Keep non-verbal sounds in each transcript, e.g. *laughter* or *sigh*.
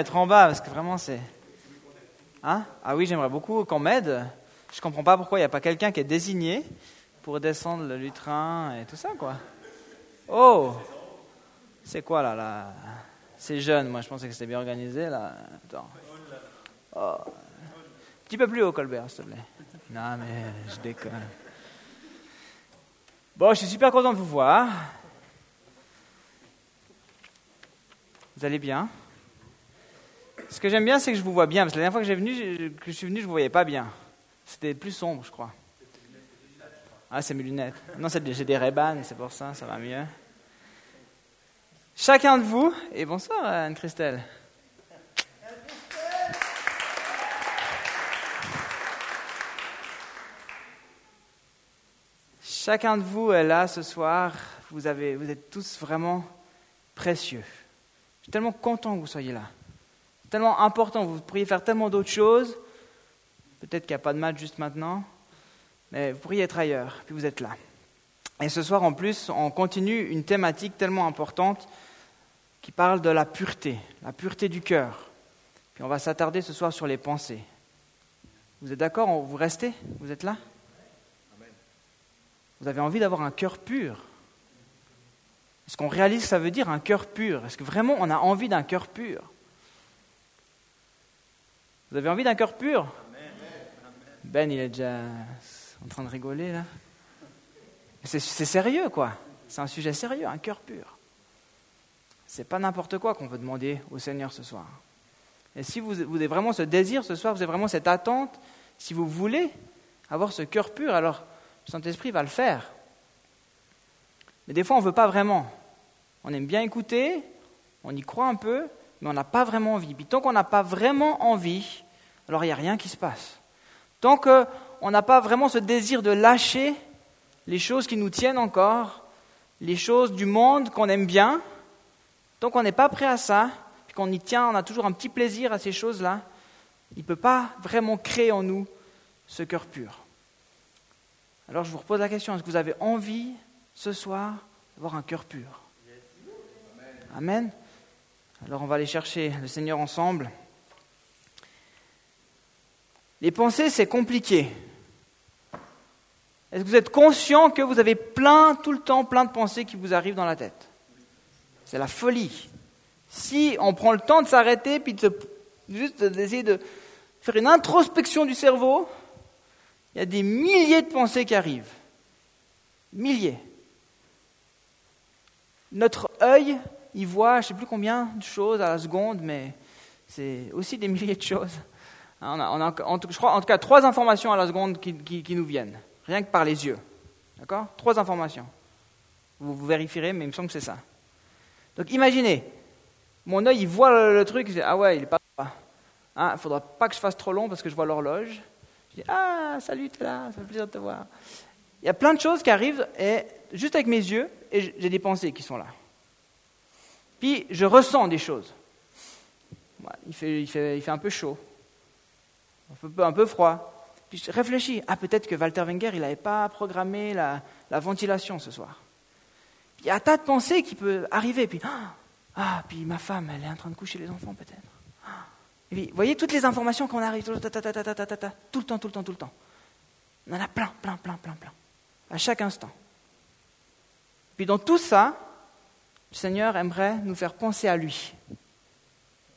être en bas parce que vraiment c'est. Hein ah oui, j'aimerais beaucoup qu'on m'aide. Je comprends pas pourquoi il n'y a pas quelqu'un qui est désigné pour descendre le lutrin et tout ça, quoi. Oh C'est quoi là, là C'est jeune, moi je pensais que c'était bien organisé là. Attends. Oh. Un petit peu plus haut, Colbert, s'il te plaît. Non, mais je déconne. Bon, je suis super content de vous voir. Vous allez bien? Ce que j'aime bien, c'est que je vous vois bien. Parce que la dernière fois que, je suis venu, je ne vous voyais pas bien. C'était plus sombre, je crois. Ah, c'est mes lunettes. Non, j'ai des ray c'est pour ça, ça va mieux. Chacun de vous, et bonsoir Anne-Christelle. Chacun de vous est là ce soir. Vous, vous êtes tous vraiment précieux suis tellement content que vous soyez là. Tellement important. Vous pourriez faire tellement d'autres choses. Peut-être qu'il n'y a pas de match juste maintenant. Mais vous pourriez être ailleurs. Puis vous êtes là. Et ce soir, en plus, on continue une thématique tellement importante qui parle de la pureté, la pureté du cœur. Puis on va s'attarder ce soir sur les pensées. Vous êtes d'accord? Vous restez? Vous êtes là? Vous avez envie d'avoir un cœur pur? Est-ce qu'on réalise que ça veut dire un cœur pur? Est-ce que vraiment on a envie d'un cœur pur? Vous avez envie d'un cœur pur? Ben, il est déjà en train de rigoler là. C'est sérieux quoi. C'est un sujet sérieux, un cœur pur. C'est pas n'importe quoi qu'on veut demander au Seigneur ce soir. Et si vous, vous avez vraiment ce désir ce soir, vous avez vraiment cette attente, si vous voulez avoir ce cœur pur, alors le Saint-Esprit va le faire. Mais des fois, on ne veut pas vraiment. On aime bien écouter, on y croit un peu, mais on n'a pas vraiment envie. Puis tant qu'on n'a pas vraiment envie, alors il n'y a rien qui se passe. Tant qu'on n'a pas vraiment ce désir de lâcher les choses qui nous tiennent encore, les choses du monde qu'on aime bien, tant qu'on n'est pas prêt à ça, puis qu'on y tient, on a toujours un petit plaisir à ces choses-là, il ne peut pas vraiment créer en nous ce cœur pur. Alors je vous repose la question, est-ce que vous avez envie ce soir d'avoir un cœur pur? Amen. Alors on va aller chercher le Seigneur ensemble. Les pensées, c'est compliqué. Est-ce que vous êtes conscient que vous avez plein, tout le temps, plein de pensées qui vous arrivent dans la tête? C'est la folie. Si on prend le temps de s'arrêter, puis de juste d'essayer de faire une introspection du cerveau, il y a des milliers de pensées qui arrivent. Milliers. Notre œil il voit je ne sais plus combien de choses à la seconde, mais c'est aussi des *laughs* milliers de choses. A, on a en, je crois en tout cas trois informations à la seconde qui, qui, nous viennent, rien que par les yeux. D'accord? Trois informations. Vous, vous vérifierez, mais il me semble que c'est ça. Donc imaginez, mon œil, il voit le, truc, il dit Ah ouais, il est pas. Il hein, ne faudra pas que je fasse trop long parce que je vois l'horloge. Je dis Ah, salut, tu es là, ça fait plaisir de te voir. Il y a plein de choses qui arrivent et juste avec mes yeux, et j'ai des pensées qui sont là. Puis je ressens des choses. Il fait, un peu chaud, un peu, froid. Puis je réfléchis, ah peut-être que Walter Wenger, il n'avait pas programmé la, la, ventilation ce soir. il y a un tas de pensées qui peuvent arriver. Puis, ah, ah, puis ma femme, elle est en train de coucher les enfants peut-être. Puis, vous voyez toutes les informations qu'on arrive, tout le temps, tout le temps, tout le temps. On en a plein, plein, plein, plein, plein. À chaque instant. Puis dans tout ça, le Seigneur aimerait nous faire penser à lui.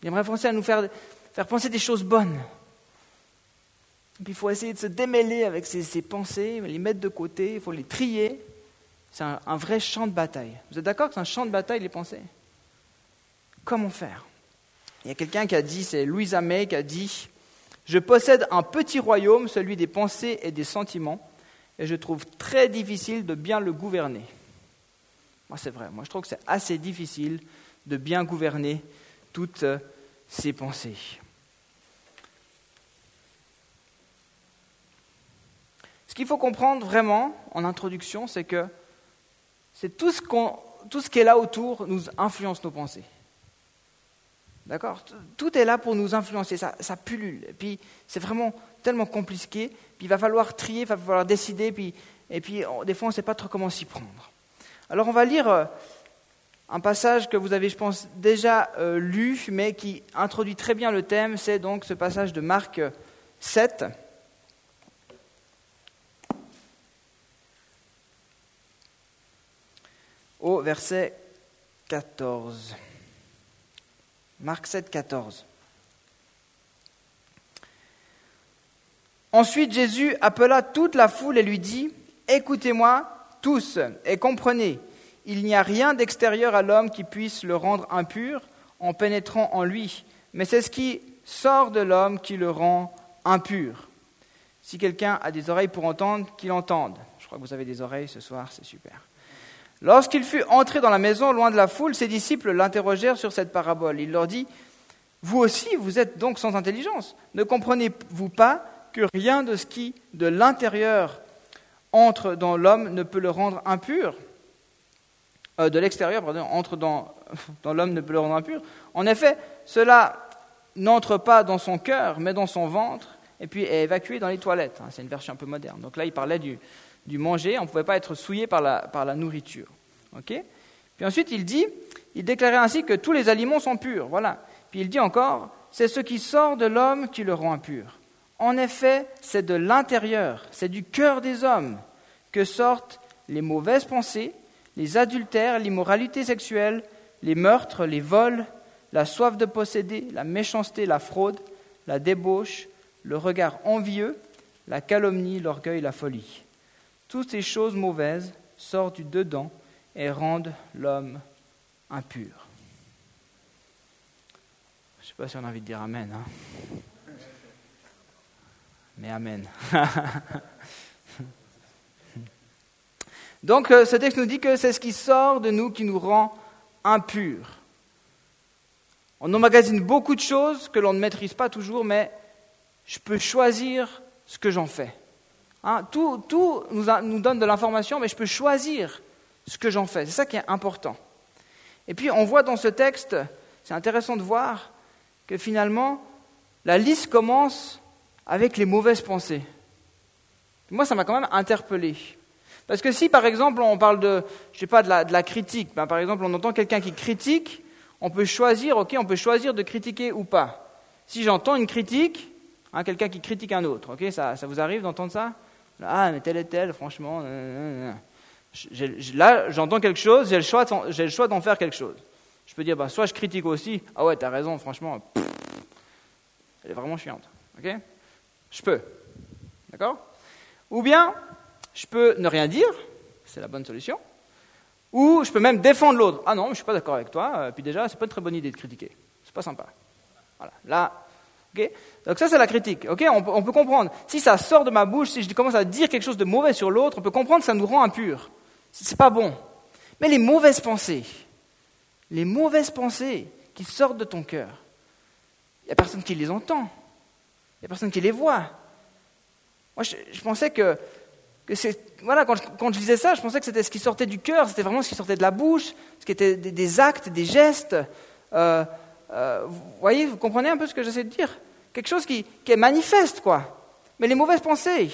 Il aimerait penser à nous faire, faire penser des choses bonnes. puis il faut essayer de se démêler avec ces, pensées, les mettre de côté, il faut les trier. C'est un, un, vrai champ de bataille. Vous êtes d'accord que c'est un champ de bataille, les pensées? Comment faire? Il y a quelqu'un qui a dit, c'est Louisa May qui a dit Je possède un petit royaume, celui des pensées et des sentiments, et je trouve très difficile de bien le gouverner. C'est vrai. Moi, je trouve que c'est assez difficile de bien gouverner toutes ces pensées. Ce qu'il faut comprendre vraiment en introduction, c'est que c'est tout ce, qui est là autour nous influence nos pensées. D'accord? Tout est là pour nous influencer, ça, ça pullule. Et puis, c'est vraiment tellement compliqué. Puis, il va falloir trier, il va falloir décider. Et puis, des fois, on ne sait pas trop comment s'y prendre. Alors on va lire euh, un passage que vous avez, je pense, déjà euh, lu, mais qui introduit très bien le thème, c'est donc ce passage de Marc 7. Au verset 14. Marc 7, 14. Ensuite Jésus appela toute la foule et lui dit, Écoutez-moi tous et comprenez il n'y a rien d'extérieur à l'homme qui puisse le rendre impur en pénétrant en lui, mais c'est ce qui sort de l'homme qui le rend impur. Si quelqu'un a des oreilles pour entendre, qu'il entende. Je crois que vous avez des oreilles ce soir, c'est super. Lorsqu'il fut entré dans la maison, loin de la foule, ses disciples l'interrogèrent sur cette parabole. Il leur dit, Vous aussi, vous êtes donc sans intelligence. Ne comprenez-vous pas que rien de ce qui, de l'intérieur, entre dans l'homme ne peut le rendre impur euh, de l'extérieur, entre *laughs* dans, l'homme ne peut le rendre impur. En effet, cela n'entre pas dans son cœur, mais dans son ventre, et puis est évacué dans les toilettes. Hein, c'est une version un peu moderne. Donc là, il parlait du, manger, on ne pouvait pas être souillé par la, nourriture. puis ensuite, il dit, il déclarait ainsi que tous les aliments sont purs. Voilà. Puis il dit encore, c'est ce qui sort de l'homme qui le rend impur. En effet, c'est de l'intérieur, c'est du cœur des hommes que sortent les mauvaises pensées, les adultères, l'immoralité sexuelle, les meurtres, les vols, la soif de posséder, la méchanceté, la fraude, la débauche, le regard envieux, la calomnie, l'orgueil, la folie. Toutes ces choses mauvaises sortent du dedans et rendent l'homme impur. Je ne sais pas si on a envie de dire Amen. Hein. Mais Amen. *laughs* Donc euh, ce texte nous dit que c'est ce qui sort de nous qui nous rend impurs. On emmagasine beaucoup de choses que l'on ne maîtrise pas toujours, mais je peux choisir ce que j'en fais. Hein, tout, nous, nous, donne de l'information, mais je peux choisir ce que j'en fais. C'est ça qui est important. Et puis on voit dans ce texte, c'est intéressant de voir que finalement, la liste commence avec les mauvaises pensées. Moi, ça m'a quand même interpellé. Parce que si, par exemple, on parle de, je sais pas, de la, critique, ben, par exemple, on entend quelqu'un qui critique, on peut choisir, ok, on peut choisir de critiquer ou pas. Si j'entends une critique, hein, quelqu'un qui critique un autre, ok, ça, ça vous arrive d'entendre ça? Ah, mais tel et tel, franchement. là, j'entends quelque chose, j'ai le choix, j'ai le d'en faire quelque chose. Je peux dire, bah, soit je critique aussi, ah ouais, t'as raison, franchement, elle est vraiment chiante, ok? Je peux, d'accord? Ou bien, je peux ne rien dire, c'est la bonne solution, ou je peux même défendre l'autre. Ah non, je ne suis pas d'accord avec toi, euh, puis déjà, c'est pas une très bonne idée de critiquer. C'est pas sympa. Voilà, là, ok? Donc ça, c'est la critique, ok? On, peut comprendre. Si ça sort de ma bouche, si je commence à dire quelque chose de mauvais sur l'autre, on peut comprendre que ça nous rend impurs. C'est pas bon. Mais les mauvaises pensées, les mauvaises pensées qui sortent de ton cœur, il n'y a personne qui les entend. Il n'y a personne qui les voit. Moi, je pensais que voilà, quand je, disais ça, je pensais que c'était ce qui sortait du cœur, c'était vraiment ce qui sortait de la bouche, ce qui était des, actes, des gestes. Euh, euh, vous voyez, vous comprenez un peu ce que j'essaie de dire? Quelque chose qui, est manifeste, quoi. Mais les mauvaises pensées,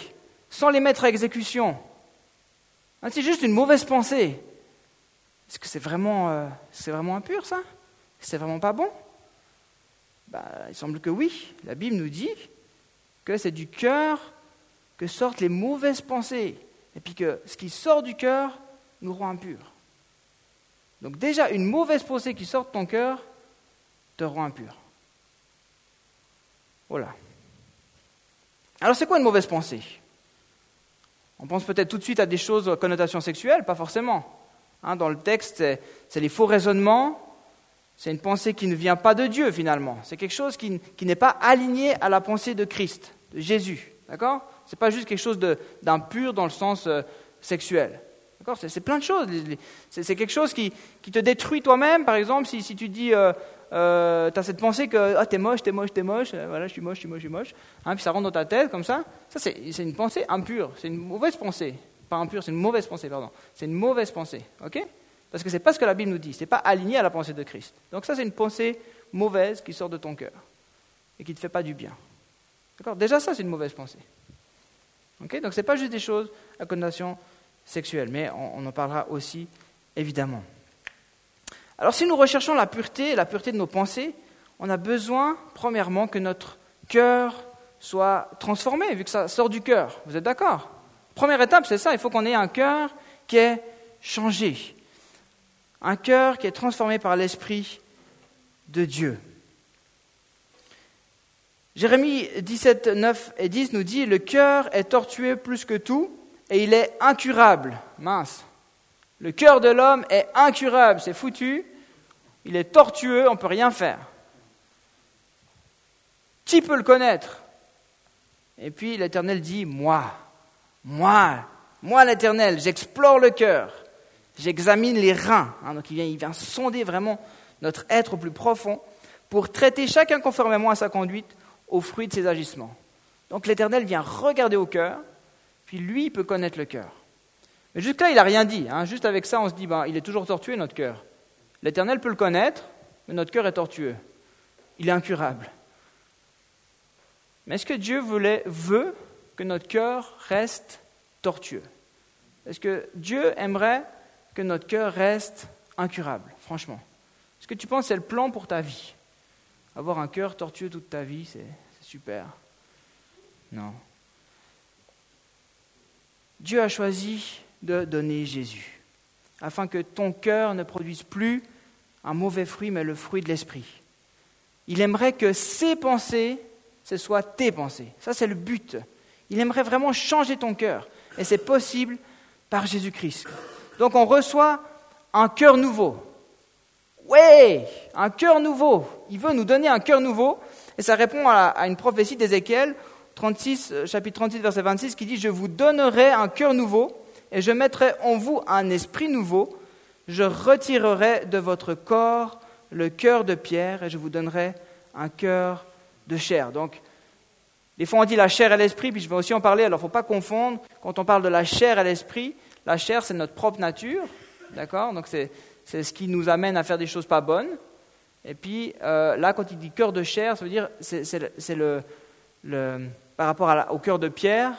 sans les mettre à exécution, hein, c'est juste une mauvaise pensée. Est-ce que c'est vraiment, euh, c'est vraiment impur, ça? C'est vraiment pas bon? Bah, Il semble que oui. La Bible nous dit que c'est du cœur que sortent les mauvaises pensées, et puis que ce qui sort du cœur nous rend impurs. Donc déjà, une mauvaise pensée qui sort de ton cœur te rend impur. Voilà. Alors c'est quoi une mauvaise pensée? On pense peut-être tout de suite à des choses à connotation sexuelle, pas forcément. Hein, dans le texte, c'est les faux raisonnements, c'est une pensée qui ne vient pas de Dieu finalement. C'est quelque chose qui, qui n'est pas aligné à la pensée de Christ, de Jésus. D'accord? Ce n'est pas juste quelque chose d'impur dans le sens euh, sexuel. D'accord? C'est, plein de choses. C'est, quelque chose qui, te détruit toi-même. Par exemple, si, tu dis, euh, euh, tu as cette pensée que ah, t'es moche, t'es moche, t'es moche, voilà, je suis moche, je suis moche, je suis moche, hein, puis ça rentre dans ta tête comme ça, ça c'est, une pensée impure, c'est une mauvaise pensée. Pas impure, c'est une mauvaise pensée, pardon. C'est une mauvaise pensée, ok? Parce que c'est pas ce que la Bible nous dit, c'est pas aligné à la pensée de Christ. Donc ça, c'est une pensée mauvaise qui sort de ton cœur et qui ne te fait pas du bien. Déjà, ça, c'est une mauvaise pensée. Donc ce n'est pas juste des choses à connotation sexuelle, mais on, en parlera aussi évidemment. Alors si nous recherchons la pureté, la pureté de nos pensées, on a besoin, premièrement, que notre cœur soit transformé, vu que ça sort du cœur. Vous êtes d'accord? Première étape, c'est ça, il faut qu'on ait un cœur qui est changé, un cœur qui est transformé par l'Esprit de Dieu. Jérémie 17, 9 et 10 nous dit, le cœur est tortueux plus que tout et il est incurable. Mince. Le cœur de l'homme est incurable, c'est foutu. Il est tortueux, on ne peut rien faire. Qui peut le connaître? Et puis l'Éternel dit, moi, moi, moi l'Éternel, j'explore le cœur, j'examine les reins. Hein, donc il vient, il vient sonder vraiment notre être au plus profond pour traiter chacun conformément à sa conduite au fruit de ses agissements. Donc l'Éternel vient regarder au cœur, puis lui peut connaître le cœur. Mais jusque-là, il n'a rien dit. Hein. Juste avec ça, on se dit, ben, il est toujours tortueux, notre cœur. L'Éternel peut le connaître, mais notre cœur est tortueux. Il est incurable. Mais est-ce que Dieu voulait, veut que notre cœur reste tortueux? Est-ce que Dieu aimerait que notre cœur reste incurable, franchement? Est-ce que tu penses que c'est le plan pour ta vie? Avoir un cœur tortueux toute ta vie, c'est super. Non. Dieu a choisi de donner Jésus, afin que ton cœur ne produise plus un mauvais fruit, mais le fruit de l'esprit. Il aimerait que ses pensées, ce soient tes pensées. Ça, c'est le but. Il aimerait vraiment changer ton cœur. Et c'est possible par Jésus-Christ. Donc on reçoit un cœur nouveau. Oui, un cœur nouveau. Il veut nous donner un cœur nouveau. Et ça répond à, une prophétie d'Ézéchiel, 36, euh, chapitre 36, verset 26, qui dit Je vous donnerai un cœur nouveau, et je mettrai en vous un esprit nouveau. Je retirerai de votre corps le cœur de pierre, et je vous donnerai un cœur de chair. Donc, des fois on dit la chair et l'esprit, puis je vais aussi en parler, alors il ne faut pas confondre. Quand on parle de la chair et l'esprit, la chair c'est notre propre nature, d'accord? Donc c'est c'est ce qui nous amène à faire des choses pas bonnes. Et puis euh, là, quand il dit cœur de chair, ça veut dire c'est le, par rapport au cœur de pierre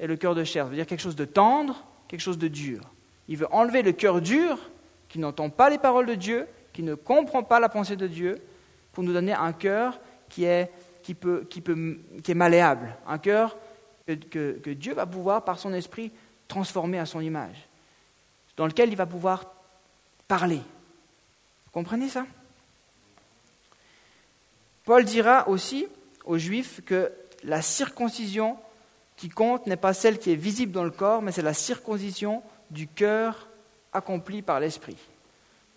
et le cœur de chair. Ça veut dire quelque chose de tendre, quelque chose de dur. Il veut enlever le cœur dur, qui n'entend pas les paroles de Dieu, qui ne comprend pas la pensée de Dieu, pour nous donner un cœur qui est, qui peut, qui peut, qui est malléable, un cœur que, que, que Dieu va pouvoir, par son esprit, transformer à son image, dans lequel il va pouvoir parler. Vous comprenez ça? Paul dira aussi aux Juifs que la circoncision qui compte n'est pas celle qui est visible dans le corps, mais c'est la circoncision du cœur accomplie par l'Esprit.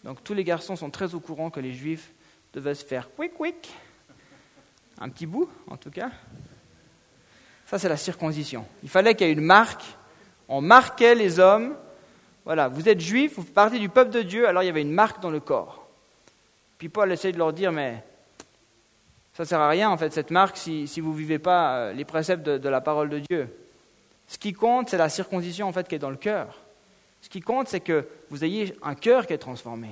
Donc tous les garçons sont très au courant que les Juifs devaient se faire quick quick, un petit bout en tout cas. Ça c'est la circoncision. Il fallait qu'il y ait une marque. On marquait les hommes voilà, vous êtes juifs, vous partez du peuple de Dieu, alors il y avait une marque dans le corps. Puis Paul essaie de leur dire, mais ça ne sert à rien, en fait, cette marque, si, vous ne vivez pas euh, les préceptes de, la parole de Dieu. Ce qui compte, c'est la circoncision, en fait, qui est dans le cœur. Ce qui compte, c'est que vous ayez un cœur qui est transformé.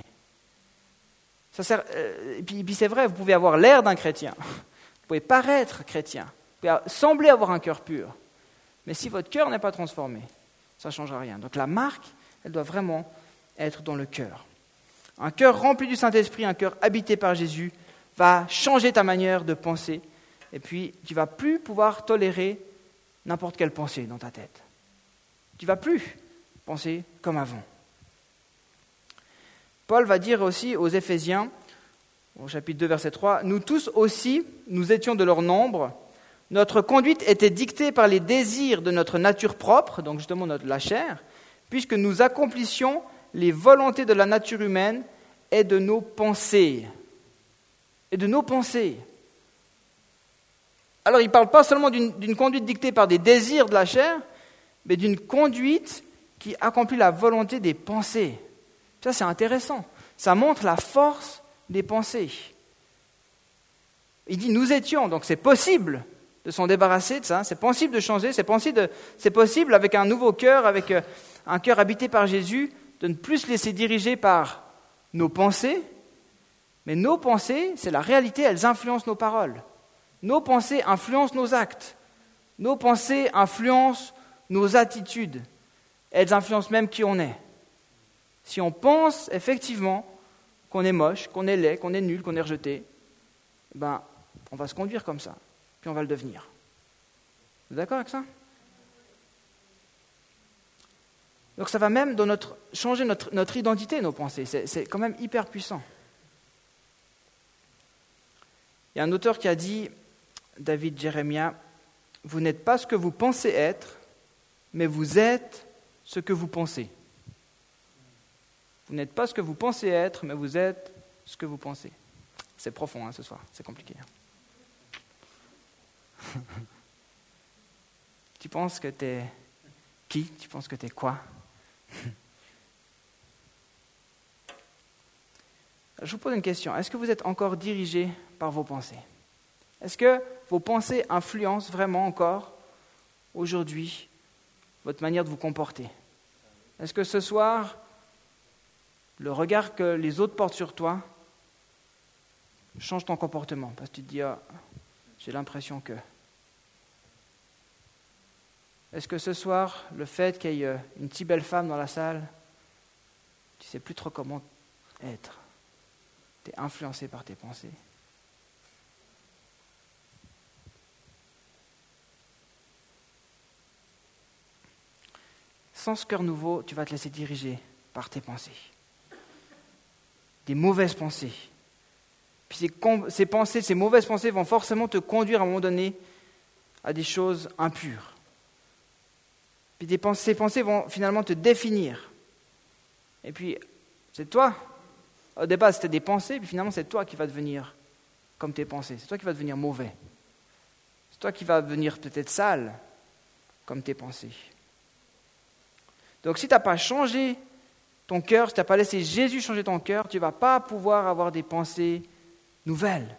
Ça sert, euh, et puis, puis c'est vrai, vous pouvez avoir l'air d'un chrétien. *laughs* Vous pouvez paraître chrétien. Vous pouvez sembler avoir un cœur pur. Mais si votre cœur n'est pas transformé, ça ne changera rien. Donc la marque, elle doit vraiment être dans le cœur. Un cœur rempli du Saint-Esprit, un cœur habité par Jésus, va changer ta manière de penser. Et puis, tu vas plus pouvoir tolérer n'importe quelle pensée dans ta tête. Tu vas plus penser comme avant. Paul va dire aussi aux Éphésiens, au chapitre 2, verset 3, Nous tous aussi, nous étions de leur nombre. Notre conduite était dictée par les désirs de notre nature propre, donc justement notre, la chair, puisque nous accomplissions les volontés de la nature humaine et de nos pensées. Et de nos pensées. Alors il ne parle pas seulement d'une conduite dictée par des désirs de la chair, mais d'une conduite qui accomplit la volonté des pensées. Ça c'est intéressant. Ça montre la force des pensées. Il dit nous étions, donc c'est possible de s'en débarrasser de ça, c'est possible de changer, c'est possible, avec un nouveau cœur, avec euh, un cœur habité par Jésus, de ne plus se laisser diriger par nos pensées, mais nos pensées, c'est la réalité, elles influencent nos paroles. Nos pensées influencent nos actes. Nos pensées influencent nos attitudes. Elles influencent même qui on est. Si on pense effectivement qu'on est moche, qu'on est laid, qu'on est nul, qu'on est rejeté, ben, on va se conduire comme ça, on va le devenir. Vous êtes d'accord avec ça? Donc ça va même changer notre, identité, nos pensées. C'est quand même hyper puissant. Il y a un auteur qui a dit, David Jérémia, vous n'êtes pas ce que vous pensez être, mais vous êtes ce que vous pensez. Vous n'êtes pas ce que vous pensez être, mais vous êtes ce que vous pensez. C'est profond hein, ce soir, c'est compliqué. *laughs* Tu penses que tu es qui? Tu penses que tu es quoi? Je vous pose une question. Est-ce que vous êtes encore dirigé par vos pensées? Est-ce que vos pensées influencent vraiment encore aujourd'hui votre manière de vous comporter? Est-ce que ce soir, le regard que les autres portent sur toi change ton comportement? Parce que tu te dis, ah, j'ai l'impression que... Est-ce que ce soir, le fait qu'il y ait une si belle femme dans la salle, tu ne sais plus trop comment être? Tu es influencé par tes pensées? Sans ce cœur nouveau, tu vas te laisser diriger par tes pensées. Des mauvaises pensées. Puis ces, ces pensées, ces mauvaises pensées vont forcément te conduire à un moment donné à des choses impures. Puis pensées, ces pensées vont finalement te définir. Et puis, c'est toi. Au départ, c'était des pensées, puis finalement, c'est toi qui vas devenir comme tes pensées. C'est toi qui vas devenir mauvais. C'est toi qui vas devenir peut-être sale comme tes pensées. Donc si tu n'as pas changé ton cœur, si tu n'as pas laissé Jésus changer ton cœur, tu ne vas pas pouvoir avoir des pensées nouvelles.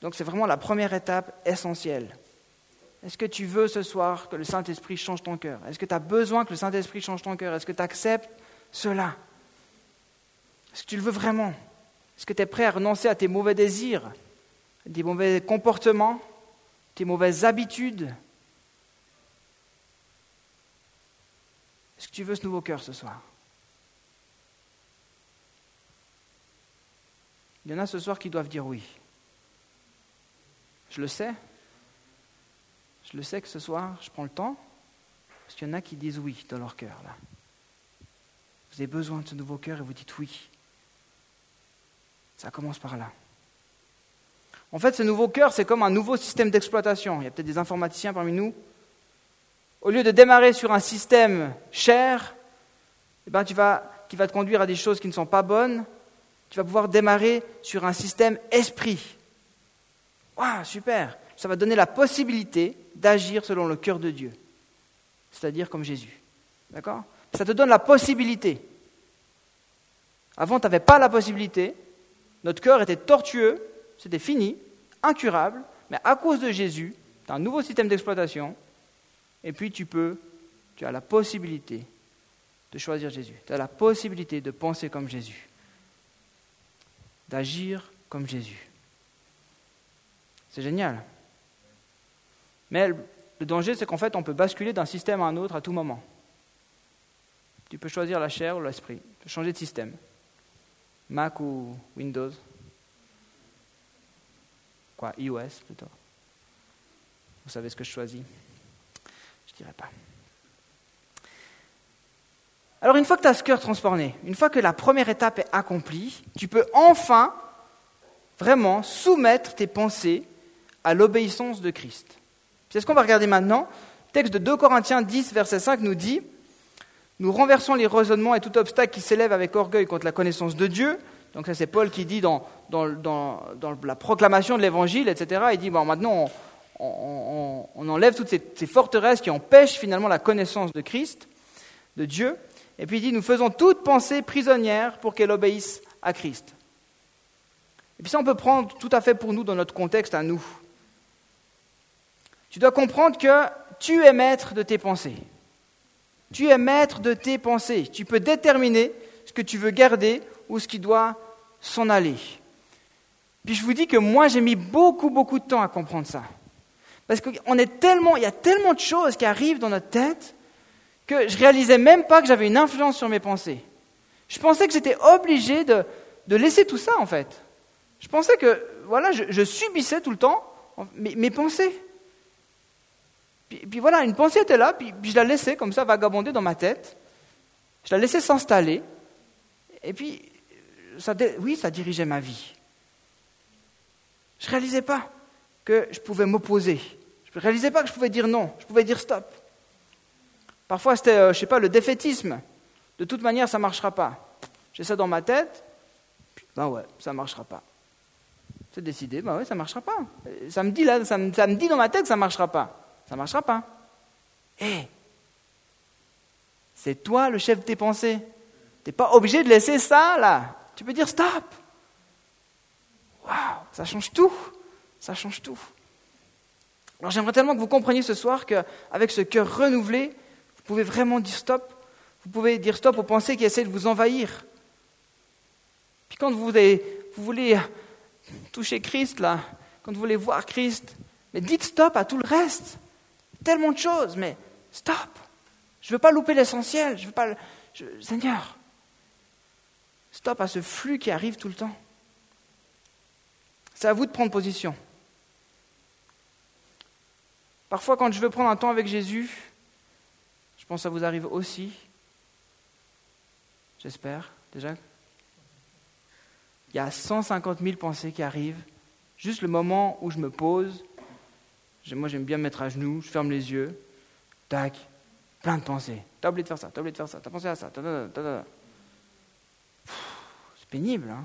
Donc c'est vraiment la première étape essentielle. Est-ce que tu veux ce soir que le Saint-Esprit change ton cœur? Est-ce que tu as besoin que le Saint-Esprit change ton cœur? Est-ce que tu acceptes cela? Est-ce que tu le veux vraiment? Est-ce que tu es prêt à renoncer à tes mauvais désirs, tes mauvais comportements, tes mauvaises habitudes? Est-ce que tu veux ce nouveau cœur ce soir? Il y en a ce soir qui doivent dire oui. Je le sais, je le sais que ce soir, je prends le temps, parce qu'il y en a qui disent oui dans leur cœur. Là. Vous avez besoin de ce nouveau cœur et vous dites oui. Ça commence par là. En fait, ce nouveau cœur, c'est comme un nouveau système d'exploitation. Il y a peut-être des informaticiens parmi nous. Au lieu de démarrer sur un système cher, eh ben, tu vas, qui va te conduire à des choses qui ne sont pas bonnes, tu vas pouvoir démarrer sur un système esprit. Waouh, super Ça va donner la possibilité d'agir selon le cœur de Dieu, c'est-à-dire comme Jésus. D'accord? Ça te donne la possibilité. Avant, tu n'avais pas la possibilité. Notre cœur était tortueux, c'était fini, incurable, mais à cause de Jésus, tu as un nouveau système d'exploitation, et puis tu peux, tu as la possibilité de choisir Jésus. Tu as la possibilité de penser comme Jésus, d'agir comme Jésus. C'est génial. Mais le danger, c'est qu'en fait, on peut basculer d'un système à un autre à tout moment. Tu peux choisir la chair ou l'esprit. Tu peux changer de système. Mac ou Windows. Quoi, iOS plutôt. Vous savez ce que je choisis Je ne dirais pas. Alors une fois que tu as ce cœur transformé, une fois que la première étape est accomplie, tu peux enfin vraiment soumettre tes pensées à l'obéissance de Christ. C'est ce qu'on va regarder maintenant. Le texte de 2 Corinthiens 10, verset 5 nous dit Nous renversons les raisonnements et tout obstacle qui s'élève avec orgueil contre la connaissance de Dieu. Donc, ça, c'est Paul qui dit dans, la proclamation de l'évangile, etc. Il dit Bon, maintenant, on, enlève toutes ces, ces, forteresses qui empêchent finalement la connaissance de Christ, de Dieu. Et puis il dit Nous faisons toute pensée prisonnière pour qu'elle obéisse à Christ. Et puis ça, on peut prendre tout à fait pour nous dans notre contexte à nous. Tu dois comprendre que tu es maître de tes pensées. Tu es maître de tes pensées. Tu peux déterminer ce que tu veux garder ou ce qui doit s'en aller. Puis je vous dis que moi, j'ai mis beaucoup, beaucoup de temps à comprendre ça. Parce qu'on est tellement, il y a tellement de choses qui arrivent dans notre tête que je réalisais même pas que j'avais une influence sur mes pensées. Je pensais que j'étais obligé de, de laisser tout ça, en fait. Je pensais que, voilà, je, subissais tout le temps mes, mes pensées. Puis, voilà, une pensée était là, puis, je la laissais comme ça vagabonder dans ma tête. Je la laissais s'installer. Et puis, ça, oui, ça dirigeait ma vie. Je ne réalisais pas que je pouvais m'opposer. Je ne réalisais pas que je pouvais dire non. Je pouvais dire stop. Parfois, c'était, euh, je ne sais pas, le défaitisme. De toute manière, ça ne marchera pas. J'ai ça dans ma tête. Ben ouais, ça ne marchera pas. C'est décidé, ben ouais, ça ne marchera pas. Ça me dit là, ça me, ça me dit dans ma tête que ça ne marchera pas ça ne marchera pas. Hé, c'est toi le chef de tes pensées. Tu n'es pas obligé de laisser ça là. Tu peux dire stop. Waouh, ça change tout. Ça change tout. Alors j'aimerais tellement que vous compreniez ce soir qu'avec ce cœur renouvelé, vous pouvez vraiment dire stop. Vous pouvez dire stop aux pensées qui essaient de vous envahir. Puis quand vous, vous voulez toucher Christ, là, quand vous voulez voir Christ, mais dites stop à tout le reste tellement de choses, mais stop. Je ne veux pas louper l'essentiel. Je veux pas. Seigneur, stop à ce flux qui arrive tout le temps. C'est à vous de prendre position. Parfois, quand je veux prendre un temps avec Jésus, je pense que ça vous arrive aussi. J'espère déjà. Il y a 150 000 pensées qui arrivent. Juste le moment où je me pose, moi, j'aime bien me mettre à genoux, je ferme les yeux, tac, plein de pensées. T'as oublié de faire ça, t'as oublié de faire ça, t'as pensé à ça, C'est pénible, hein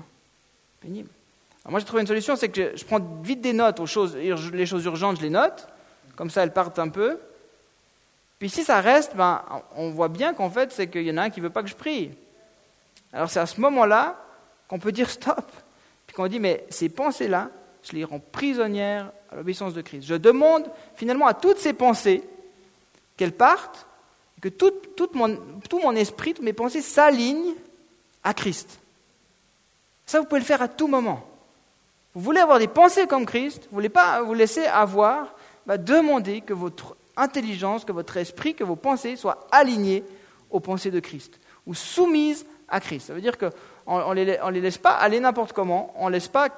Pénible. Alors moi, j'ai trouvé une solution, c'est que je, prends vite des notes aux choses, les choses urgentes, je les note, comme ça elles partent un peu. Puis si ça reste, ben, on voit bien qu'en fait, c'est qu'il y en a un qui ne veut pas que je prie. Alors c'est à ce moment-là qu'on peut dire stop. Puis qu'on dit, mais ces pensées-là, je les rends prisonnières à l'obéissance de Christ. Je demande finalement à toutes ces pensées qu'elles partent, que tout, mon, esprit, toutes mes pensées s'alignent à Christ. Ça, vous pouvez le faire à tout moment. Vous voulez avoir des pensées comme Christ, vous ne voulez pas vous laisser avoir, bah, demandez que votre intelligence, que votre esprit, que vos pensées soient alignées aux pensées de Christ, ou soumises à Christ. Ça veut dire qu'on ne les, les, laisse pas aller n'importe comment, on ne laisse pas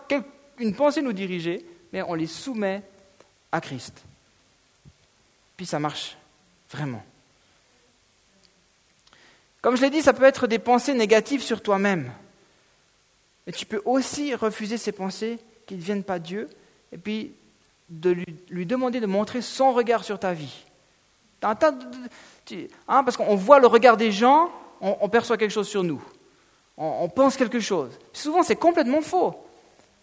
une pensée nous diriger, mais on les soumet à Christ. Puis ça marche vraiment. Comme je l'ai dit, ça peut être des pensées négatives sur toi-même. Mais tu peux aussi refuser ces pensées qui ne viennent pas de Dieu, et puis de lui, demander de montrer son regard sur ta vie. Hein, parce qu'on voit le regard des gens, on, perçoit quelque chose sur nous. On, pense quelque chose. Souvent, c'est complètement faux.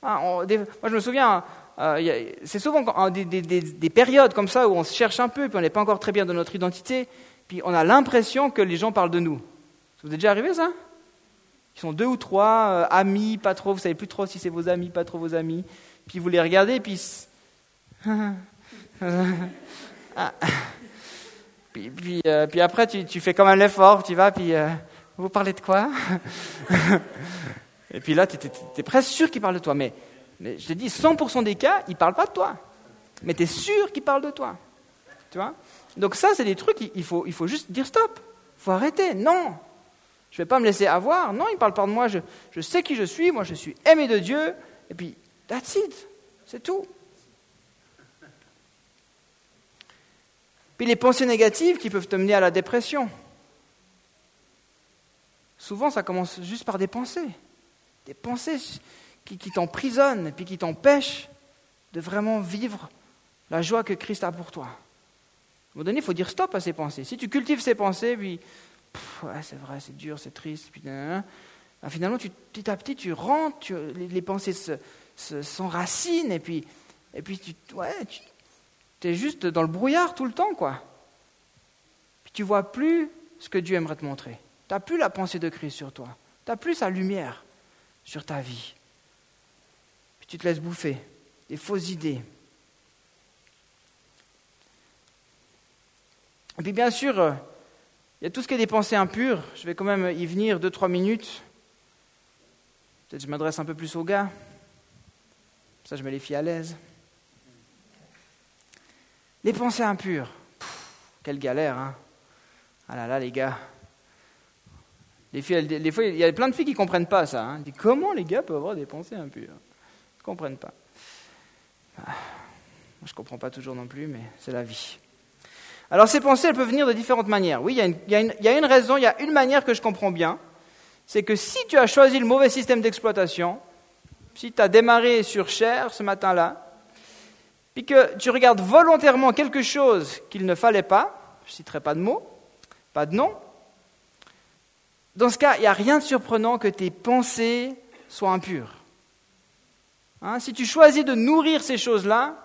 Hein, moi, je me souviens, euh, c'est souvent des, des, périodes comme ça où on se cherche un peu, puis on n'est pas encore très bien dans notre identité, puis on a l'impression que les gens parlent de nous. Ça vous est déjà arrivé ça? Ils sont deux ou trois, euh, amis, pas trop, vous savez plus trop si c'est vos amis, pas trop vos amis, puis vous les regardez, puis... *laughs* Ah. puis, puis, euh, après, tu, tu, fais quand même l'effort, tu vas, puis vous parlez de quoi? *laughs* Et puis là, tu es, presque sûr qu'ils parlent de toi, mais je te dis, 100% des cas, ils ne parlent pas de toi. Mais tu es sûr qu'ils parlent de toi. Tu vois? Donc ça, c'est des trucs, il faut, il faut juste dire stop. Il faut arrêter. Non. Je ne vais pas me laisser avoir. Non, ils ne parlent pas de moi. Je, je sais qui je suis. Moi, je suis aimé de Dieu. Et puis, that's it. C'est tout. Puis les pensées négatives qui peuvent te mener à la dépression. Souvent, ça commence juste par des pensées. Des pensées qui, qui t'emprisonnent et puis qui t'empêchent de vraiment vivre la joie que Christ a pour toi. À un moment donné, il faut dire stop à ces pensées. Si tu cultives ces pensées, puis c'est vrai, c'est dur, c'est triste, puis ben, finalement, tu, petit à petit, tu rentres, les, pensées s'enracinent, et puis, et puis tu, ouais, tu es juste dans le brouillard tout le temps, quoi. Puis tu vois plus ce que Dieu aimerait te montrer. Tu n'as plus la pensée de Christ sur toi. Tu n'as plus sa lumière sur ta vie tu te laisses bouffer, des fausses idées. Et puis bien sûr, euh, il y a tout ce qui est des pensées impures. Je vais quand même y venir deux, trois minutes. Peut-être je m'adresse un peu plus aux gars. Ça, je mets les filles à l'aise. Les pensées impures. quelle galère, hein Ah là là, les gars. Les filles, les fois, il y a plein de filles qui ne comprennent pas ça. Hein. comment les gars peuvent avoir des pensées impures Ils ne comprennent pas. Ah, je ne comprends pas toujours non plus, mais c'est la vie. Alors ces pensées, elles peuvent venir de différentes manières. Oui, il y, a une, raison, il y a une manière que je comprends bien. C'est que si tu as choisi le mauvais système d'exploitation, si tu as démarré sur chair ce matin-là, puis que tu regardes volontairement quelque chose qu'il ne fallait pas, je ne citerai pas de mots, pas de nom, dans ce cas, il n'y a rien de surprenant que tes pensées soient impures. Hein, si tu choisis de nourrir ces choses-là,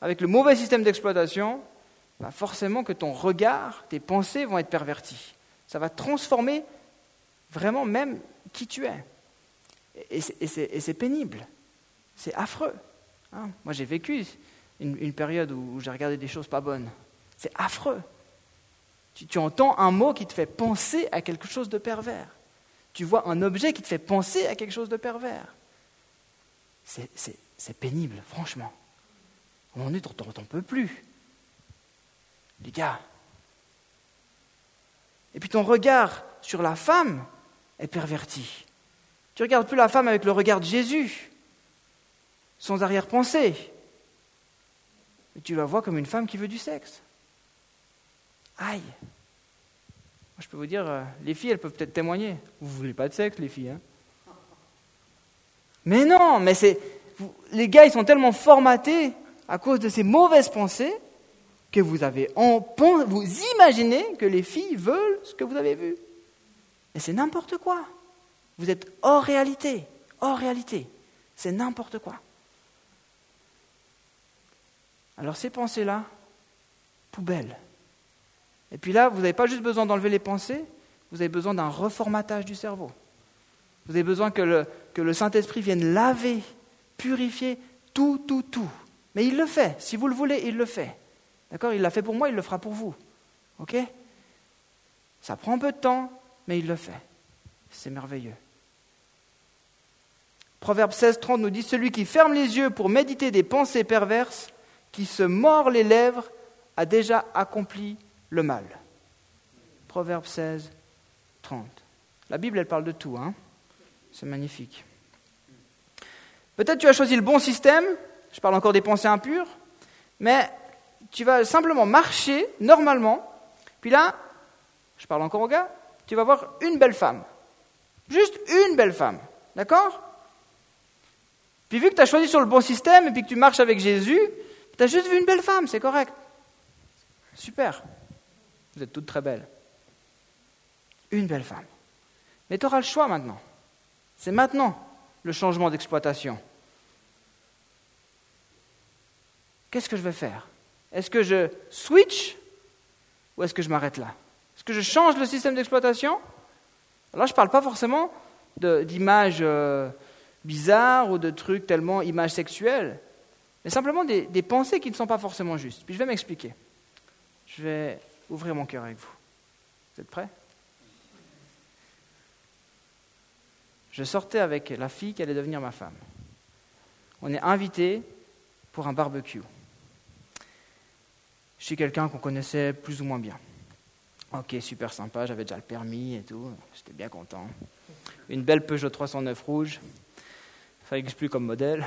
avec le mauvais système d'exploitation, bah forcément que ton regard, tes pensées vont être perverties. Ça va transformer vraiment même qui tu es. Et c'est pénible, c'est affreux. Hein. Moi j'ai vécu une, période où j'ai regardé des choses pas bonnes. C'est affreux. Tu, entends un mot qui te fait penser à quelque chose de pervers. Tu vois un objet qui te fait penser à quelque chose de pervers. C'est pénible, franchement. On est, on n'en peut plus. Les gars. Et puis ton regard sur la femme est perverti. Tu regardes plus la femme avec le regard de Jésus, sans arrière-pensée. Mais tu la vois comme une femme qui veut du sexe. Aïe Moi, je peux vous dire, euh, les filles, elles peuvent peut-être témoigner. Vous ne voulez pas de sexe, les filles. Hein mais non, mais c'est. Les gars, ils sont tellement formatés à cause de ces mauvaises pensées que vous avez en, vous imaginez que les filles veulent ce que vous avez vu. Et c'est n'importe quoi. Vous êtes hors réalité, hors réalité. C'est n'importe quoi. Alors ces pensées-là, poubelle. Et puis là, vous n'avez pas juste besoin d'enlever les pensées, vous avez besoin d'un reformatage du cerveau. Vous avez besoin que le, que le Saint-Esprit vienne laver, purifier tout, tout, tout. Mais il le fait. Si vous le voulez, il le fait. D'accord? Il l'a fait pour moi, il le fera pour vous. OK? Ça prend un peu de temps, mais il le fait. C'est merveilleux. Proverbe 16, 30 nous dit Celui qui ferme les yeux pour méditer des pensées perverses, qui se mord les lèvres, a déjà accompli le mal. Proverbe 16, 30. La Bible, elle parle de tout. Hein C'est magnifique. Peut-être tu as choisi le bon système, je parle encore des pensées impures, mais tu vas simplement marcher normalement, puis là, je parle encore au gars, tu vas voir une belle femme. Juste une belle femme. D'accord? Puis vu que tu as choisi sur le bon système et puis que tu marches avec Jésus, tu as juste vu une belle femme, c'est correct. Super. Vous êtes toutes très belles. Une belle femme. Mais tu auras le choix maintenant. C'est maintenant le changement d'exploitation. Qu'est-ce que je vais faire? Est-ce que je switch ou est-ce que je m'arrête là? Est-ce que je change le système d'exploitation? Là, je ne parle pas forcément d'images euh, bizarres ou de trucs tellement images sexuelles, mais simplement des, des pensées qui ne sont pas forcément justes. Puis je vais m'expliquer. Je vais ouvrir mon cœur avec vous. Vous êtes prêts? Je sortais avec la fille qui allait devenir ma femme. On est invité pour un barbecue. Suis quelqu'un qu'on connaissait plus ou moins bien. Ok, super sympa, j'avais déjà le permis et tout, j'étais bien content. Une belle Peugeot 309 rouge, ça n'existe plus comme modèle.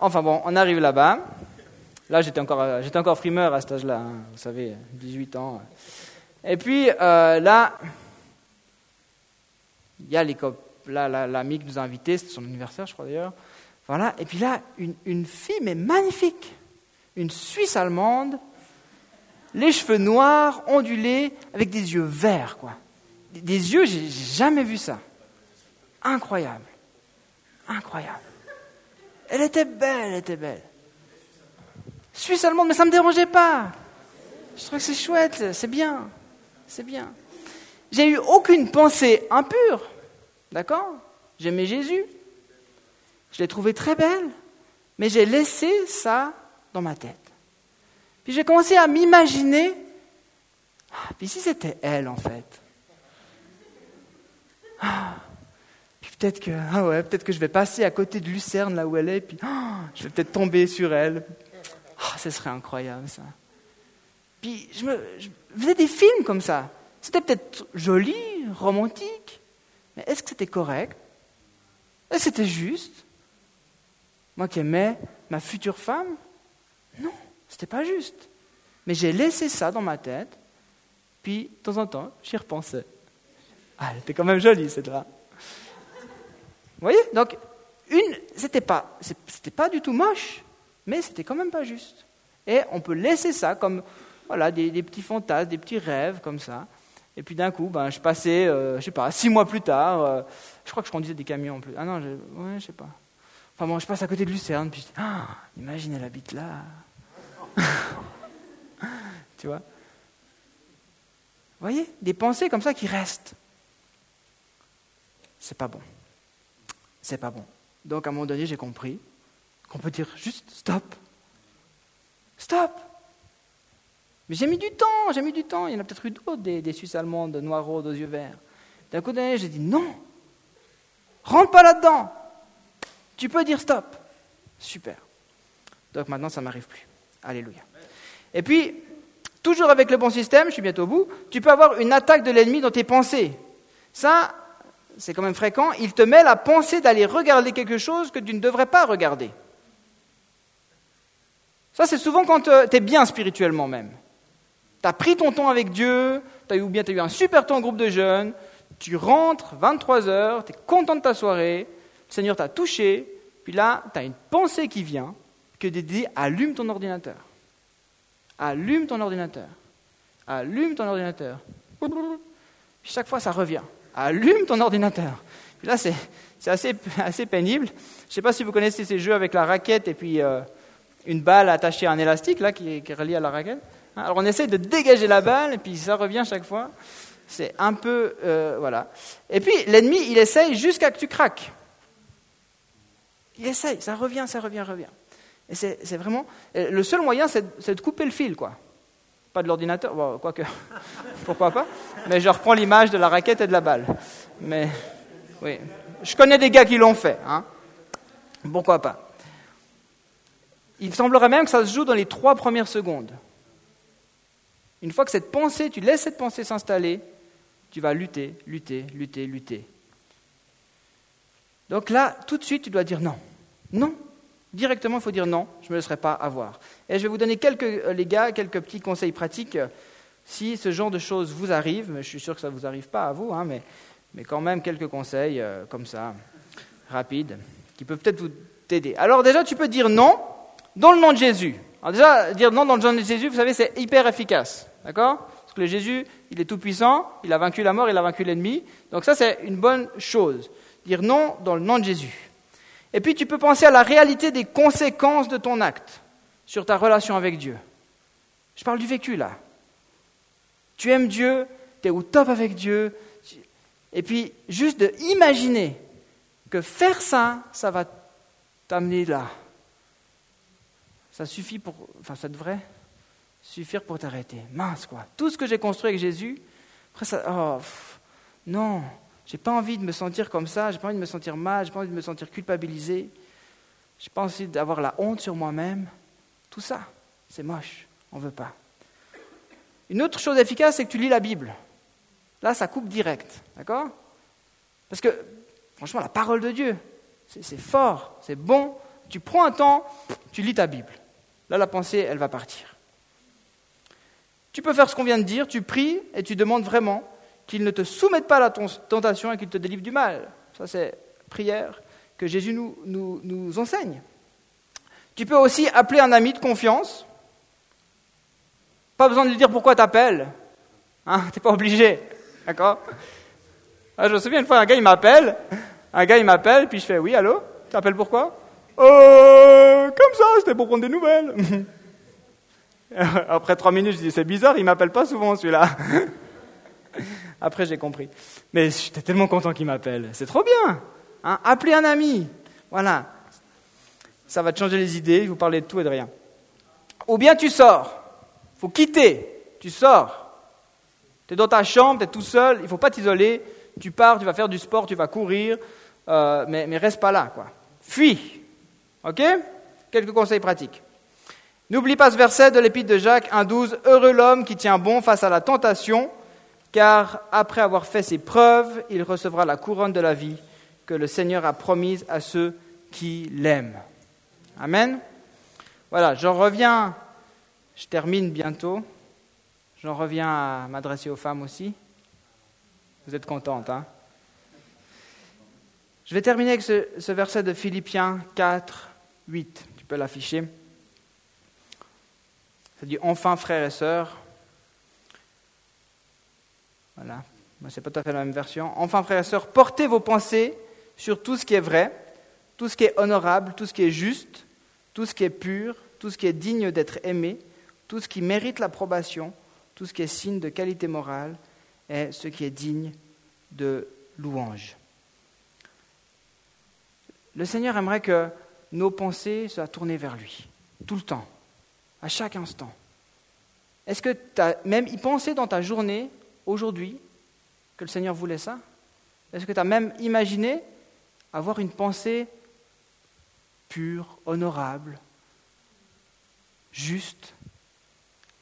Enfin bon, on arrive là-bas. Là, j'étais encore, j'étais encore frimeur à cet âge-là, hein, vous savez, 18 ans. Et puis euh, là, il y a les là, l'ami qui nous a invités, c'était son anniversaire, je crois d'ailleurs. Voilà, et puis là, une, fille, mais magnifique, une Suisse allemande, les cheveux noirs, ondulés, avec des yeux verts, quoi. Des yeux, j'ai jamais vu ça. Incroyable. Incroyable. Elle était belle, elle était belle. Suisse allemande, mais ça ne me dérangeait pas. Je trouve que c'est chouette, c'est bien. C'est bien. J'ai eu aucune pensée impure. D'accord? J'aimais Jésus. Je l'ai trouvée très belle. Mais j'ai laissé ça dans ma tête. Puis j'ai commencé à m'imaginer, ah, puis si c'était elle en fait? Ah, Puis peut-être que, ah ouais, peut-être que je vais passer à côté de Lucerne là où elle est, puis ah, je vais peut-être tomber sur elle. Ah, ce serait incroyable ça. Puis je, faisais des films comme ça. C'était peut-être joli, romantique, mais est-ce que c'était correct? Est-ce que c'était juste? Moi qui aimais ma future femme? Non, c'était pas juste. Mais j'ai laissé ça dans ma tête, puis de temps en temps, j'y repensais. Ah, elle était quand même jolie cette là. Vous voyez? Donc, une, c'était pas, c'était pas du tout moche, mais c'était quand même pas juste. Et on peut laisser ça comme, voilà, des, petits fantasmes, des petits rêves comme ça. Et puis d'un coup, ben, je passais, euh, je sais pas, six mois plus tard, euh, je crois que je conduisais des camions en plus. Ah non, je, ouais, je sais pas. Enfin bon, je passe à côté de Lucerne, puis je dis, ah, imagine, elle habite là. *laughs* tu vois Vous voyez Des pensées comme ça qui restent. C'est pas bon. C'est pas bon. Donc à un moment donné, j'ai compris qu'on peut dire juste stop. Stop. Mais j'ai mis du temps, j'ai mis du temps. Il y en a peut-être eu d'autres, des, Suisses allemandes noiraudes aux yeux verts. D'un coup donné, j'ai dit non. Rentre pas là-dedans. Tu peux dire stop. Super. Donc maintenant, ça m'arrive plus. Alléluia. Et puis, toujours avec le bon système, je suis bientôt au bout, tu peux avoir une attaque de l'ennemi dans tes pensées. Ça, c'est quand même fréquent. Il te met la pensée d'aller regarder quelque chose que tu ne devrais pas regarder. Ça, c'est souvent quand euh, tu es bien spirituellement même. Tu as pris ton temps avec Dieu, eu, ou bien tu as eu un super temps en groupe de jeunes, tu rentres 23 heures, tu es content de ta soirée, le Seigneur t'a touché, puis là, tu as une pensée qui vient, que de dire allume ton ordinateur. Allume ton ordinateur. Allume ton ordinateur. chaque fois, ça revient. Allume ton ordinateur. Puis là, c'est assez, *laughs* assez pénible. Je ne sais pas si vous connaissez ces jeux avec la raquette et puis euh, une balle attachée à un élastique là, qui, est, relié à la raquette. Alors on essaie de dégager la balle et puis ça revient chaque fois. C'est un peu... Euh, voilà. Et puis l'ennemi, il essaye jusqu'à que tu craques. Il essaye, ça revient, ça revient, revient. Et c'est vraiment. Le seul moyen, c'est de couper le fil, quoi. Pas de l'ordinateur, bon, quoique, *laughs* pourquoi pas. Mais je reprends l'image de la raquette et de la balle. Mais, oui. Je connais des gars qui l'ont fait, hein. Pourquoi pas. Il semblerait même que ça se joue dans les trois premières secondes. Une fois que cette pensée, tu laisses cette pensée s'installer, tu vas lutter, lutter, lutter, lutter. Donc là, tout de suite, tu dois dire non. Non, Directement, il faut dire non, je ne me laisserai pas avoir. Et je vais vous donner quelques, euh, les gars, quelques petits conseils pratiques. Euh, si ce genre de choses vous arrive, mais je suis sûr que ça ne vous arrive pas à vous, hein, mais, mais quand même quelques conseils euh, comme ça, rapides, qui peuvent peut-être vous t'aider. Alors déjà, tu peux dire non dans le nom de Jésus. Alors déjà, dire non dans le nom de Jésus, vous savez, c'est hyper efficace. D'accord Parce que le Jésus, il est tout puissant, il a vaincu la mort, il a vaincu l'ennemi. Donc ça, c'est une bonne chose. Dire non dans le nom de Jésus. Et puis tu peux penser à la réalité des conséquences de ton acte sur ta relation avec Dieu. Je parle du vécu là. Tu aimes Dieu, tu es au top avec Dieu. Et puis juste de imaginer que faire ça, ça va t'amener là. Ça suffit pour. Enfin, ça devrait suffire pour t'arrêter. Mince quoi. Tout ce que j'ai construit avec Jésus, après ça. Oh, non. J'ai pas envie de me sentir comme ça, j'ai pas envie de me sentir mal, j'ai pas envie de me sentir culpabilisé, j'ai pas envie d'avoir la honte sur moi-même. Tout ça, c'est moche, on veut pas. Une autre chose efficace, c'est que tu lis la Bible. Là, ça coupe direct, d'accord? Parce que, franchement, la parole de Dieu, c'est fort, c'est bon. Tu prends un temps, tu lis ta Bible. Là, la pensée, elle va partir. Tu peux faire ce qu'on vient de dire, tu pries et tu demandes vraiment qu'il ne te soumette pas à la tentation et qu'il te délivre du mal. Ça, c'est prière que Jésus nous, nous, enseigne. Tu peux aussi appeler un ami de confiance. Pas besoin de lui dire pourquoi tu appelles. Hein, tu n'es pas obligé. D'accord? Ah, Je me souviens une fois, un gars, il m'appelle. Un gars, il m'appelle, puis je fais Oui, allô? Tu appelles pourquoi? Euh, Comme ça, c'était pour prendre des nouvelles. *laughs* Après trois minutes, je dis C'est bizarre, il m'appelle pas souvent celui-là. *laughs* Après, j'ai compris. Mais j'étais tellement content qu'il m'appelle. C'est trop bien. Hein Appelez un ami. Voilà. Ça va te changer les idées, vous parlez de tout et de rien. Ou bien tu sors. Il faut quitter. Tu sors. Tu es dans ta chambre, tu es tout seul, il ne faut pas t'isoler. Tu pars, tu vas faire du sport, tu vas courir, euh, mais, mais reste pas là. quoi. Fuis. OK? Quelques conseils pratiques. N'oublie pas ce verset de l'épître de Jacques 1.12. Heureux l'homme qui tient bon face à la tentation car après avoir fait ses preuves, il recevra la couronne de la vie que le Seigneur a promise à ceux qui l'aiment. Amen? Voilà, j'en reviens, je termine bientôt. J'en reviens à m'adresser aux femmes aussi. Vous êtes contentes, hein? Je vais terminer avec ce, ce verset de Philippiens 4, 8. Tu peux l'afficher. Ça dit Enfin, frères et sœurs. Voilà, c'est pas tout à la même version. Enfin, frères et sœurs, portez vos pensées sur tout ce qui est vrai, tout ce qui est honorable, tout ce qui est juste, tout ce qui est pur, tout ce qui est digne d'être aimé, tout ce qui mérite l'approbation, tout ce qui est signe de qualité morale et ce qui est digne de louange. Le Seigneur aimerait que nos pensées soient tournées vers lui, tout le temps, à chaque instant. Est-ce que tu as même y pensé dans ta journée, aujourd'hui, que le Seigneur voulait ça? Est-ce que tu as même imaginé avoir une pensée pure, honorable, juste?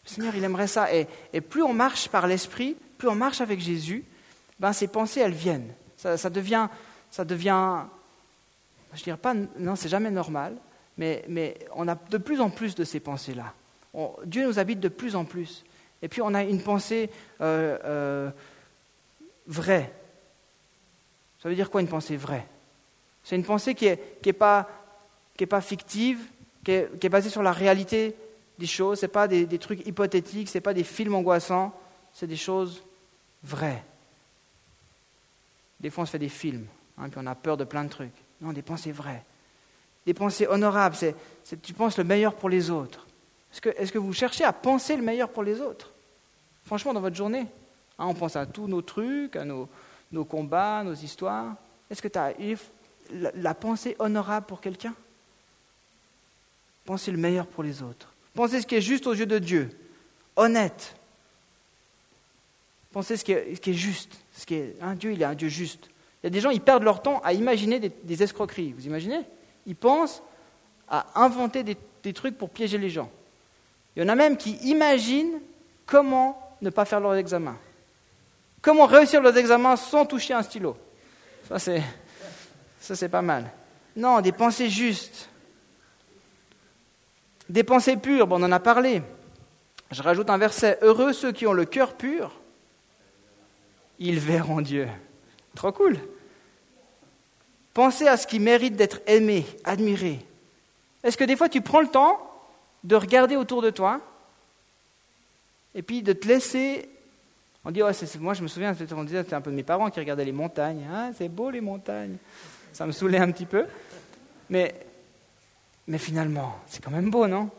Le Seigneur, il aimerait ça. Et, plus on marche par l'Esprit, plus on marche avec Jésus, ben, ces pensées, elles viennent. Ça, devient, ça devient, je dirais pas, non, c'est jamais normal, mais, on a de plus en plus de ces pensées-là. Dieu nous habite de plus en plus. Et puis on a une pensée euh, euh, vraie. Ça veut dire quoi une pensée vraie? C'est une pensée qui n'est pas, fictive, qui est, basée sur la réalité des choses. Ce n'est pas des, des, trucs hypothétiques, ce n'est pas des films angoissants, c'est des choses vraies. Des fois on se fait des films, hein, puis on a peur de plein de trucs. Non, des pensées vraies. Des pensées honorables, c'est, tu penses le meilleur pour les autres. Est-ce que, vous cherchez à penser le meilleur pour les autres? Franchement, dans votre journée hein, On pense à tous nos trucs, à nos, combats, nos histoires. Est-ce que tu as la, pensée honorable pour quelqu'un? Pensez le meilleur pour les autres. Pensez ce qui est juste aux yeux de Dieu, honnête. Pensez ce qui est, juste. Ce hein, Dieu, il est un Dieu juste. Il y a des gens, ils perdent leur temps à imaginer des, escroqueries. Vous imaginez? Ils pensent à inventer des trucs pour piéger les gens. Il y en a même qui imaginent comment ne pas faire leurs examens. Comment réussir leurs examens sans toucher un stylo. Ça, c'est, ça, c'est pas mal. Non, des pensées justes. Des pensées pures, bon, on en a parlé. Je rajoute un verset. Heureux ceux qui ont le cœur pur, ils verront Dieu. Trop cool. Pensez à ce qui mérite d'être aimé, admiré. Est-ce que des fois tu prends le temps de regarder autour de toi et puis de te laisser. On dit, moi je me souviens, on disait, c'était un peu mes parents qui regardaient les montagnes. Ah, c'est beau les montagnes. Ça me saoulait un petit peu. Mais, mais finalement, c'est quand même beau, non?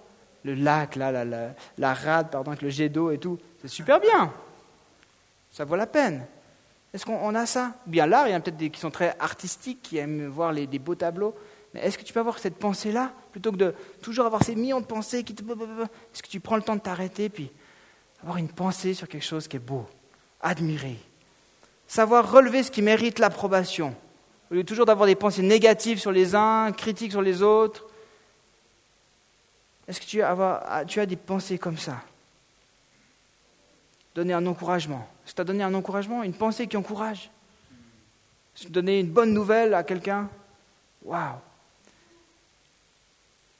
Le lac, là, la, la, la rade, pardon, avec le jet d'eau et tout, c'est super bien. Ça vaut la peine. Est-ce qu'on a ça? Bien l'art, il y en a peut-être des qui sont très artistiques, qui aiment voir les, des beaux tableaux. Mais est-ce que tu peux avoir cette pensée-là, plutôt que de toujours avoir ces millions de pensées qui te... Est-ce que tu prends le temps de t'arrêter, puis avoir une pensée sur quelque chose qui est beau, admirer, savoir relever ce qui mérite l'approbation, au lieu toujours d'avoir des pensées négatives sur les uns, critiques sur les autres. Est-ce que tu as, tu as des pensées comme ça? Donner un encouragement. Tu as donné un encouragement, une pensée qui encourage. Donner une bonne nouvelle à quelqu'un Waouh.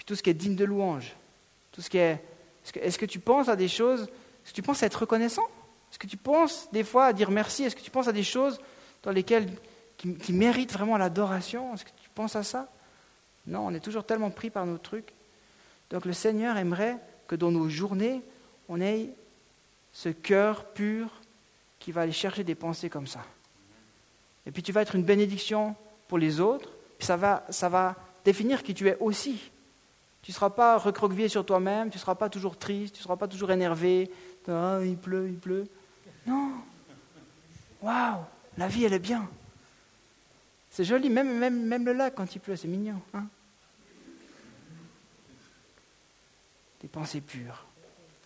Tout ce qui est digne de louange, tout ce qui est... Est-ce que, tu penses à des choses, est-ce que tu penses à être reconnaissant? Est-ce que tu penses des fois à dire merci? Est-ce que tu penses à des choses dans lesquelles, qui, méritent vraiment l'adoration? Est-ce que tu penses à ça? Non, on est toujours tellement pris par nos trucs. Donc le Seigneur aimerait que dans nos journées, on ait ce cœur pur qui va aller chercher des pensées comme ça. Et puis tu vas être une bénédiction pour les autres, ça va, ça va définir qui tu es aussi. Tu ne seras pas recroquevillé sur toi-même, tu ne seras pas toujours triste, tu ne seras pas toujours énervé. Ah, il pleut, il pleut. Non. Waouh, la vie, elle est bien. C'est joli, même le lac quand il pleut, c'est mignon. Hein Des pensées pures.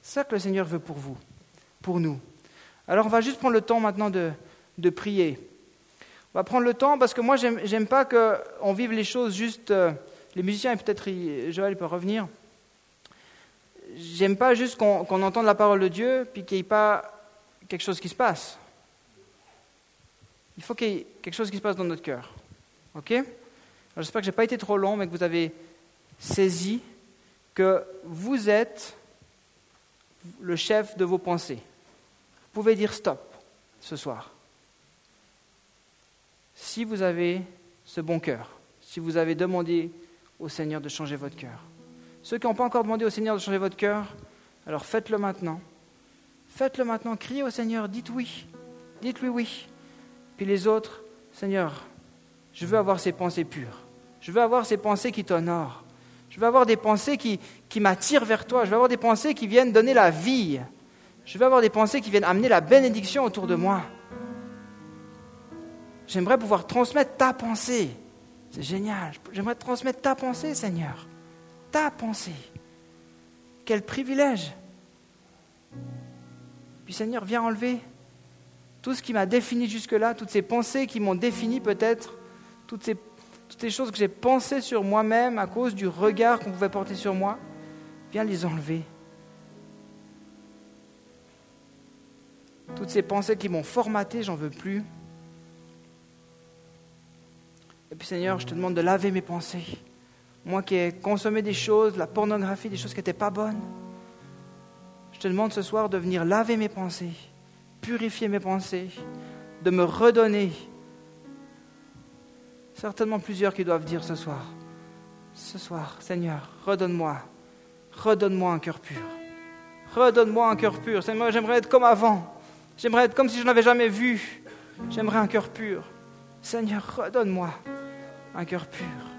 C'est ça que le Seigneur veut pour vous, Alors on va juste prendre le temps maintenant de, de prier. On va prendre le temps parce que moi, j'aime pas qu'on vive les choses juste. Euh, les musiciens, et peut-être Joël peut revenir, j'aime pas juste qu'on entende la parole de Dieu, puis qu'il n'y ait pas quelque chose qui se passe. il faut qu'il y ait quelque chose qui se passe dans notre cœur. OK? J'espère que je n'ai pas été trop long, mais que vous avez saisi que vous êtes le chef de vos pensées. Pouvez dire stop ce soir. Si vous avez ce bon cœur, si vous avez demandé au Seigneur de changer votre cœur. Ceux qui n'ont pas encore demandé au Seigneur de changer votre cœur, alors faites-le maintenant. Faites-le maintenant, criez au Seigneur, dites oui, dites-lui oui. Puis les autres, Seigneur, je veux avoir ces pensées pures. Je veux avoir ces pensées qui t'honorent. Je veux avoir des pensées qui, qui m'attirent vers toi. Je veux avoir des pensées qui viennent donner la vie. Je veux avoir des pensées qui viennent amener la bénédiction autour de moi. J'aimerais pouvoir transmettre ta pensée. C'est génial. J'aimerais transmettre ta pensée, Seigneur. Ta pensée. Quel privilège. Puis Seigneur, viens enlever tout ce qui m'a défini jusque-là, toutes ces pensées qui m'ont défini peut-être, toutes ces, toutes ces choses que j'ai pensées sur moi-même à cause du regard qu'on pouvait porter sur moi. Viens les enlever. Toutes ces pensées qui m'ont formaté, j'en veux plus. Et puis Seigneur, je te demande de laver mes pensées. Moi qui ai consommé des choses, la pornographie, des choses qui n'étaient pas bonnes. Je te demande ce soir de venir laver mes pensées, purifier mes pensées, de me redonner. Certainement plusieurs qui doivent dire ce soir, ce soir, Seigneur, redonne-moi, redonne-moi un cœur pur. Redonne-moi un cœur pur. Seigneur, j'aimerais être comme avant. J'aimerais être comme si je n'avais jamais vu. J'aimerais un cœur pur. Seigneur, redonne-moi un cœur pur.